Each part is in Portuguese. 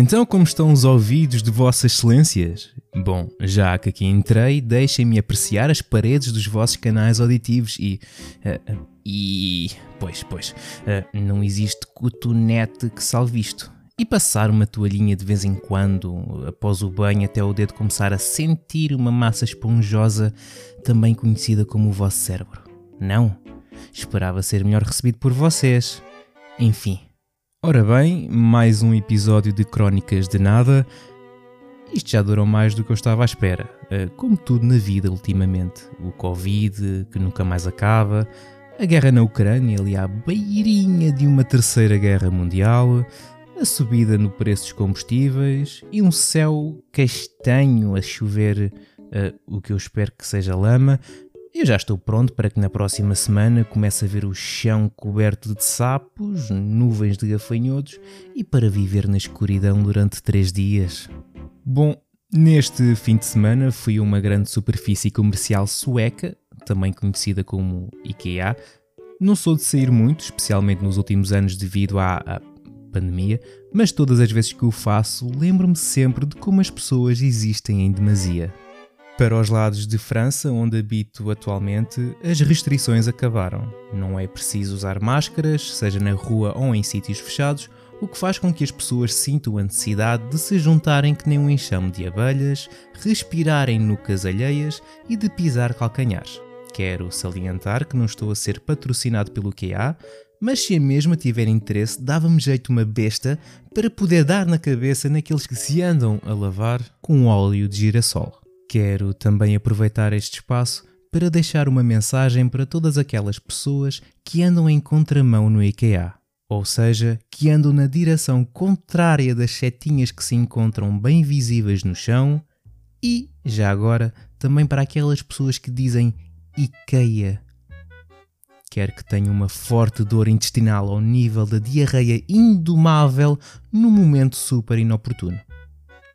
Então, como estão os ouvidos de Vossas Excelências? Bom, já que aqui entrei, deixem-me apreciar as paredes dos vossos canais auditivos e. Uh, e. Pois, pois, uh, não existe cotonete que salve isto. E passar uma toalhinha de vez em quando, após o banho, até o dedo começar a sentir uma massa esponjosa, também conhecida como o vosso cérebro. Não? Esperava ser melhor recebido por vocês. Enfim. Ora bem, mais um episódio de Crónicas de Nada. Isto já durou mais do que eu estava à espera. Eh, como tudo na vida ultimamente. O Covid, que nunca mais acaba, a guerra na Ucrânia, ali à beirinha de uma terceira guerra mundial, a subida no preço dos combustíveis e um céu castanho a chover, uh, o que eu espero que seja lama. Eu já estou pronto para que na próxima semana comece a ver o chão coberto de sapos, nuvens de gafanhotos e para viver na escuridão durante três dias. Bom, neste fim de semana fui a uma grande superfície comercial sueca, também conhecida como IKEA. Não sou de sair muito, especialmente nos últimos anos devido à, à pandemia, mas todas as vezes que o faço, lembro-me sempre de como as pessoas existem em demasia. Para os lados de França, onde habito atualmente, as restrições acabaram. Não é preciso usar máscaras, seja na rua ou em sítios fechados, o que faz com que as pessoas sintam a necessidade de se juntarem que nem um enxame de abelhas, respirarem nucas alheias e de pisar calcanhares. Quero salientar que não estou a ser patrocinado pelo QA, mas se a mesma tiver interesse, dava-me jeito uma besta para poder dar na cabeça naqueles que se andam a lavar com óleo de girassol. Quero também aproveitar este espaço para deixar uma mensagem para todas aquelas pessoas que andam em contramão no IKEA, ou seja, que andam na direção contrária das setinhas que se encontram bem visíveis no chão, e, já agora, também para aquelas pessoas que dizem IKEA quer que tenha uma forte dor intestinal ao nível da diarreia indomável no momento super inoportuno.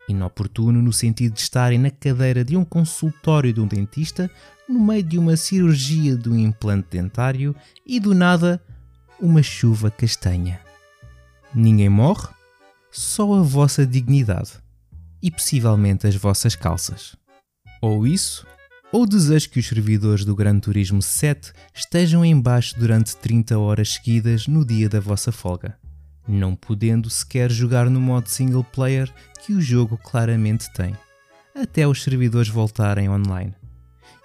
Inoportuno no sentido de estarem na cadeira de um consultório de um dentista, no meio de uma cirurgia de um implante dentário e do nada uma chuva castanha. Ninguém morre, só a vossa dignidade e possivelmente as vossas calças. Ou isso, ou desejo que os servidores do Gran Turismo 7 estejam em baixo durante 30 horas seguidas no dia da vossa folga, não podendo sequer jogar no modo single player que o jogo claramente tem, até os servidores voltarem online.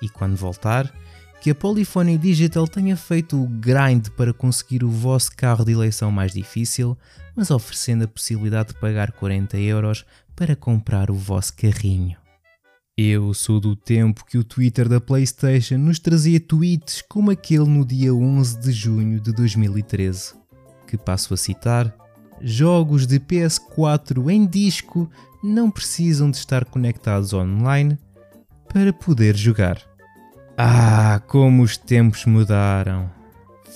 E quando voltar, que a Polyphony Digital tenha feito o grind para conseguir o vosso carro de eleição mais difícil, mas oferecendo a possibilidade de pagar 40 euros para comprar o vosso carrinho. Eu sou do tempo que o Twitter da PlayStation nos trazia tweets como aquele no dia 11 de junho de 2013, que passo a citar: Jogos de PS4 em disco não precisam de estar conectados online para poder jogar. Ah, como os tempos mudaram!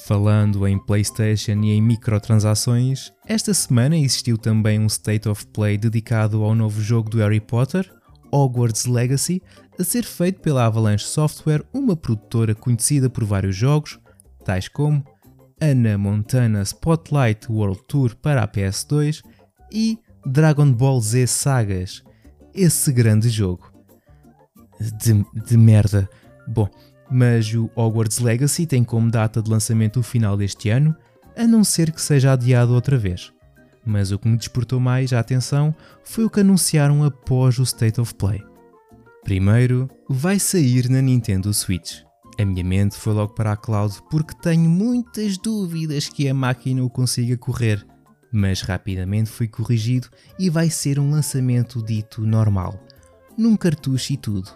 Falando em PlayStation e em microtransações, esta semana existiu também um State of Play dedicado ao novo jogo do Harry Potter, Hogwarts Legacy, a ser feito pela Avalanche Software, uma produtora conhecida por vários jogos, tais como Anna Montana Spotlight World Tour para a PS2 e Dragon Ball Z Sagas, esse grande jogo. De, de merda. Bom, mas o Hogwarts Legacy tem como data de lançamento o final deste ano, a não ser que seja adiado outra vez mas o que me despertou mais a atenção foi o que anunciaram após o State of Play. Primeiro, vai sair na Nintendo Switch. A minha mente foi logo para a cloud porque tenho muitas dúvidas que a máquina o consiga correr, mas rapidamente foi corrigido e vai ser um lançamento dito normal, num cartucho e tudo.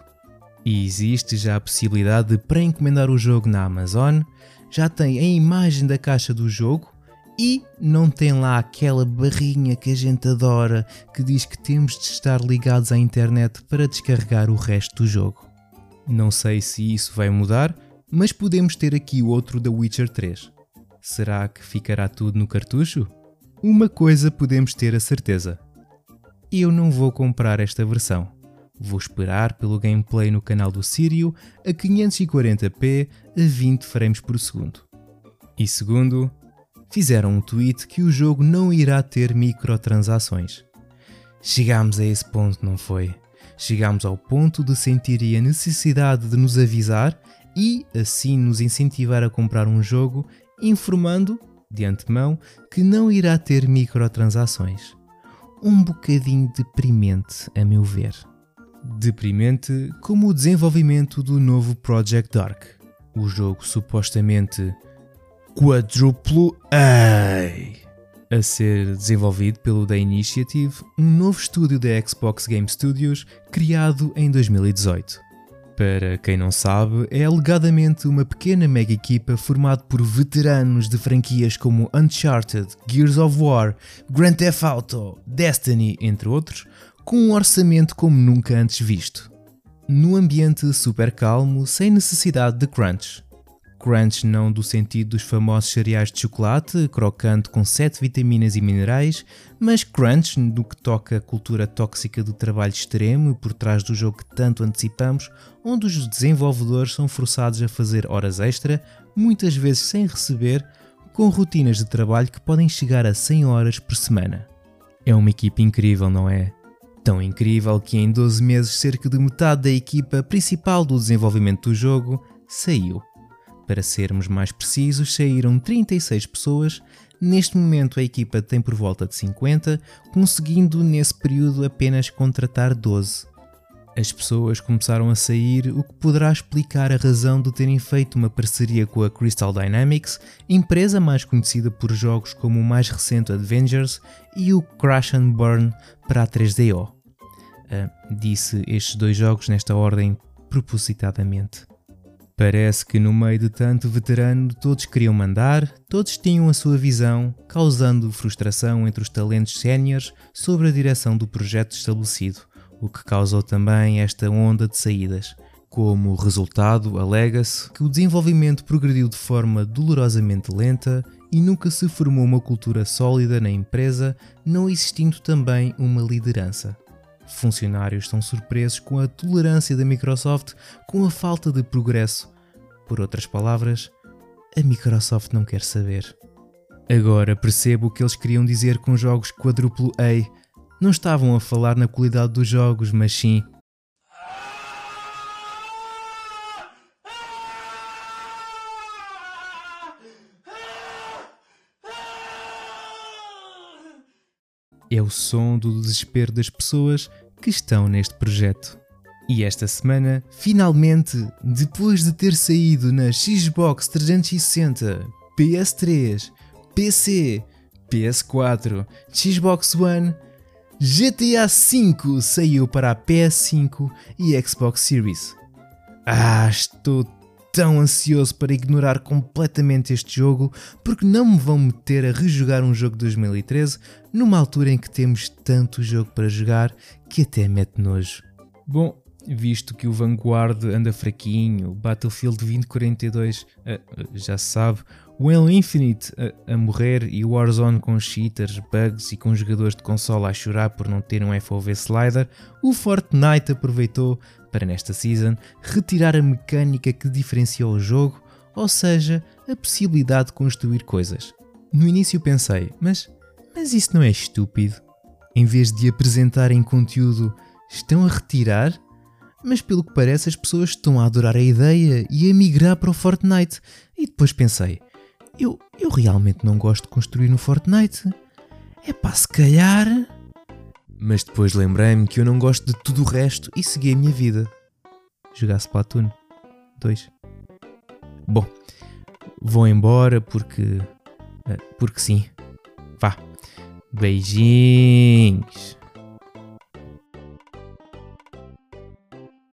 E existe já a possibilidade de pré-encomendar o jogo na Amazon, já tem a imagem da caixa do jogo e não tem lá aquela barrinha que a gente adora que diz que temos de estar ligados à internet para descarregar o resto do jogo. Não sei se isso vai mudar, mas podemos ter aqui outro da Witcher 3. Será que ficará tudo no cartucho? Uma coisa podemos ter a certeza: eu não vou comprar esta versão. Vou esperar pelo gameplay no canal do Sirio a 540p a 20 frames por segundo. E segundo, fizeram um tweet que o jogo não irá ter microtransações. Chegámos a esse ponto, não foi? Chegámos ao ponto de sentir a necessidade de nos avisar e assim nos incentivar a comprar um jogo, informando, de antemão, que não irá ter microtransações. Um bocadinho deprimente, a meu ver. Deprimente como o desenvolvimento do novo Project Dark, o jogo supostamente quadruplo A a ser desenvolvido pelo The Initiative, um novo estúdio da Xbox Game Studios criado em 2018. Para quem não sabe, é alegadamente uma pequena mega equipa formada por veteranos de franquias como Uncharted, Gears of War, Grand Theft Auto, Destiny, entre outros, com um orçamento como nunca antes visto. No ambiente super calmo, sem necessidade de crunch. Crunch não do sentido dos famosos cereais de chocolate, crocante com 7 vitaminas e minerais, mas crunch no que toca a cultura tóxica do trabalho extremo e por trás do jogo que tanto antecipamos, onde os desenvolvedores são forçados a fazer horas extra, muitas vezes sem receber, com rotinas de trabalho que podem chegar a 100 horas por semana. É uma equipa incrível, não é? Tão incrível que em 12 meses cerca de metade da equipa principal do desenvolvimento do jogo saiu. Para sermos mais precisos, saíram 36 pessoas. Neste momento, a equipa tem por volta de 50, conseguindo nesse período apenas contratar 12. As pessoas começaram a sair, o que poderá explicar a razão de terem feito uma parceria com a Crystal Dynamics, empresa mais conhecida por jogos como o mais recente Avengers e o Crash and Burn para a 3DO. Uh, ah, disse estes dois jogos nesta ordem propositadamente. Parece que no meio de tanto veterano todos queriam mandar, todos tinham a sua visão, causando frustração entre os talentos séniores sobre a direção do projeto estabelecido, o que causou também esta onda de saídas. Como resultado, alega-se que o desenvolvimento progrediu de forma dolorosamente lenta e nunca se formou uma cultura sólida na empresa, não existindo também uma liderança. Funcionários estão surpresos com a tolerância da Microsoft com a falta de progresso. Por outras palavras, a Microsoft não quer saber. Agora percebo o que eles queriam dizer com jogos quadruplo A. Não estavam a falar na qualidade dos jogos, mas sim é o som do desespero das pessoas que estão neste projeto. E esta semana, finalmente, depois de ter saído na Xbox 360, PS3, PC, PS4, Xbox One, GTA V saiu para a PS5 e Xbox Series. Ah, estou tão ansioso para ignorar completamente este jogo porque não me vão meter a rejogar um jogo de 2013 numa altura em que temos tanto jogo para jogar que até mete nojo. Bom, visto que o Vanguard anda fraquinho, Battlefield 2042 uh, uh, já se sabe, o Halo Infinite a, a, morrer e o Warzone com cheaters, bugs e com jogadores de consola a chorar por não ter um FOV slider, o Fortnite aproveitou para nesta season retirar a mecânica que diferenciou o jogo, ou seja, a possibilidade de construir coisas. No início pensei, mas, mas isso não é estúpido? Em vez de apresentarem conteúdo, estão a retirar? Mas pelo que parece as pessoas estão a adorar a ideia e a migrar para o Fortnite. E depois pensei, eu, eu realmente não gosto de construir no Fortnite. É pá, se calhar... Mas depois lembrei-me que eu não gosto de tudo o resto e segui a minha vida. Jogar Splatoon 2. Bom, vou embora porque. Eh, porque sim. Vá. Beijinhos.